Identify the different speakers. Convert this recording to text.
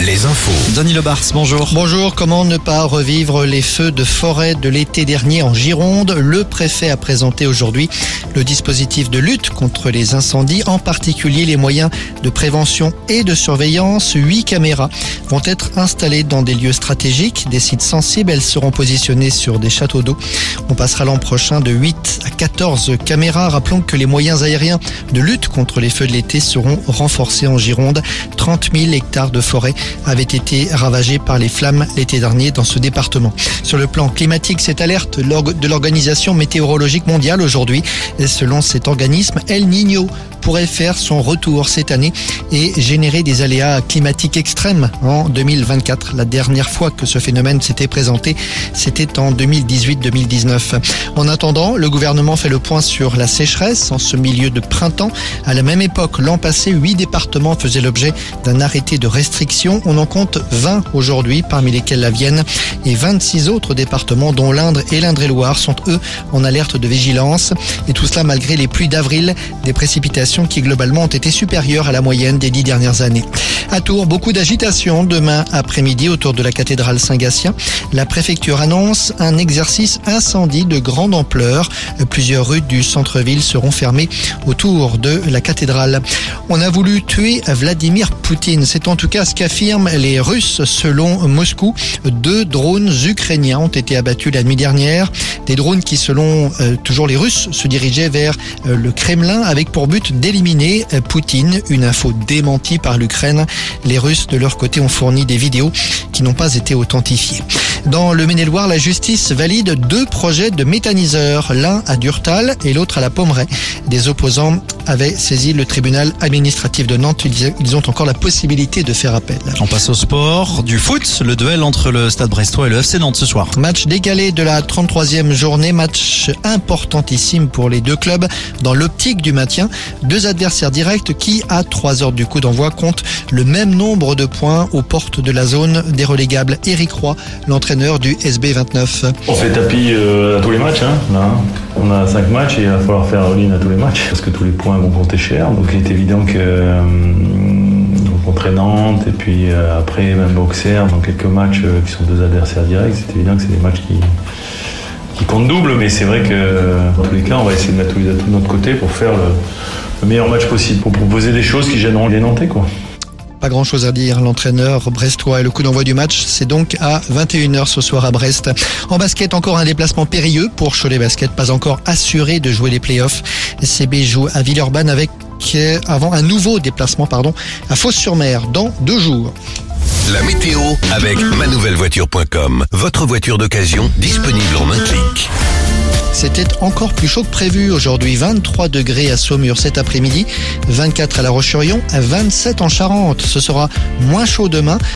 Speaker 1: les infos.
Speaker 2: Denis Lebars, bonjour.
Speaker 3: Bonjour, comment ne pas revivre les feux de forêt de l'été dernier en Gironde? Le préfet a présenté aujourd'hui le dispositif de lutte contre les incendies, en particulier les moyens de prévention et de surveillance. Huit caméras vont être installées dans des lieux stratégiques, des sites sensibles. Elles seront positionnées sur des châteaux d'eau. On passera l'an prochain de 8 à 14 caméras. Rappelons que les moyens aériens de lutte contre les feux de l'été seront renforcés en Gironde. 30 000 hectares de forêt avaient été ravagés par les flammes l'été dernier dans ce département. Sur le plan climatique, cette alerte de l'Organisation météorologique mondiale aujourd'hui, selon cet organisme, El Niño pourrait faire son retour cette année et générer des aléas climatiques extrêmes en 2024. La dernière fois que ce phénomène s'était présenté, c'était en 2018-2019. En attendant, le gouvernement fait le point sur la sécheresse en ce milieu de printemps. À la même époque, l'an passé, huit départements faisaient l'objet d'un arrêté de restriction. On en compte 20 aujourd'hui, parmi lesquels la Vienne et 26 autres départements, dont l'Indre et l'Indre-et-Loire, sont eux en alerte de vigilance. Et tout cela malgré les pluies d'avril, des précipitations qui globalement ont été supérieures à la moyenne des dix dernières années. À Tours, beaucoup d'agitation demain après-midi autour de la cathédrale Saint-Gatien. La préfecture annonce un exercice incendie de grande ampleur. Plusieurs rues du centre-ville seront fermées autour de la cathédrale. On a voulu tuer Vladimir Poutine. C'est en tout cas ce les Russes selon Moscou. Deux drones ukrainiens ont été abattus la nuit dernière. Des drones qui, selon euh, toujours les Russes, se dirigeaient vers euh, le Kremlin avec pour but d'éliminer euh, Poutine. Une info démentie par l'Ukraine. Les Russes, de leur côté, ont fourni des vidéos qui n'ont pas été authentifiées. Dans le Maine-et-Loire, la justice valide deux projets de méthaniseurs, l'un à Durtal et l'autre à la Pommeraye. Des opposants avaient saisi le tribunal administratif de Nantes. Ils ont encore la possibilité de faire appel.
Speaker 2: On passe au sport, du foot, le duel entre le Stade Brestois et le FC Nantes ce soir.
Speaker 3: Match décalé de la 33e journée, match importantissime pour les deux clubs dans l'optique du maintien. Deux adversaires directs qui, à 3 heures du coup d'envoi, comptent le même nombre de points aux portes de la zone des relégables. Eric Roy, l'entraîneur du SB 29.
Speaker 4: On fait tapis euh, à tous les matchs. Hein, là. On a 5 matchs et il va falloir faire all à tous les matchs parce que tous les points vont compter cher. Donc il est évident que euh, contre Nantes et puis euh, après même Auxerre dans quelques matchs euh, qui sont deux adversaires directs, c'est évident que c'est des matchs qui, qui comptent double, mais c'est vrai que tous les cas on va essayer de mettre tous les atouts de notre côté pour faire le, le meilleur match possible, pour proposer des choses qui gêneront les Nantais quoi.
Speaker 3: Pas grand chose à dire. L'entraîneur brestois et le coup d'envoi du match, c'est donc à 21h ce soir à Brest. En basket, encore un déplacement périlleux pour Cholet Basket, pas encore assuré de jouer les playoffs. CB joue à Villeurbanne avec avant un nouveau déplacement pardon, à Fos-sur-Mer dans deux jours.
Speaker 1: La météo avec manouvellevoiture.com. Votre voiture d'occasion disponible en un clic.
Speaker 3: C'était encore plus chaud que prévu aujourd'hui. 23 degrés à Saumur cet après-midi, 24 à La Roche-sur-Yon, 27 en Charente. Ce sera moins chaud demain.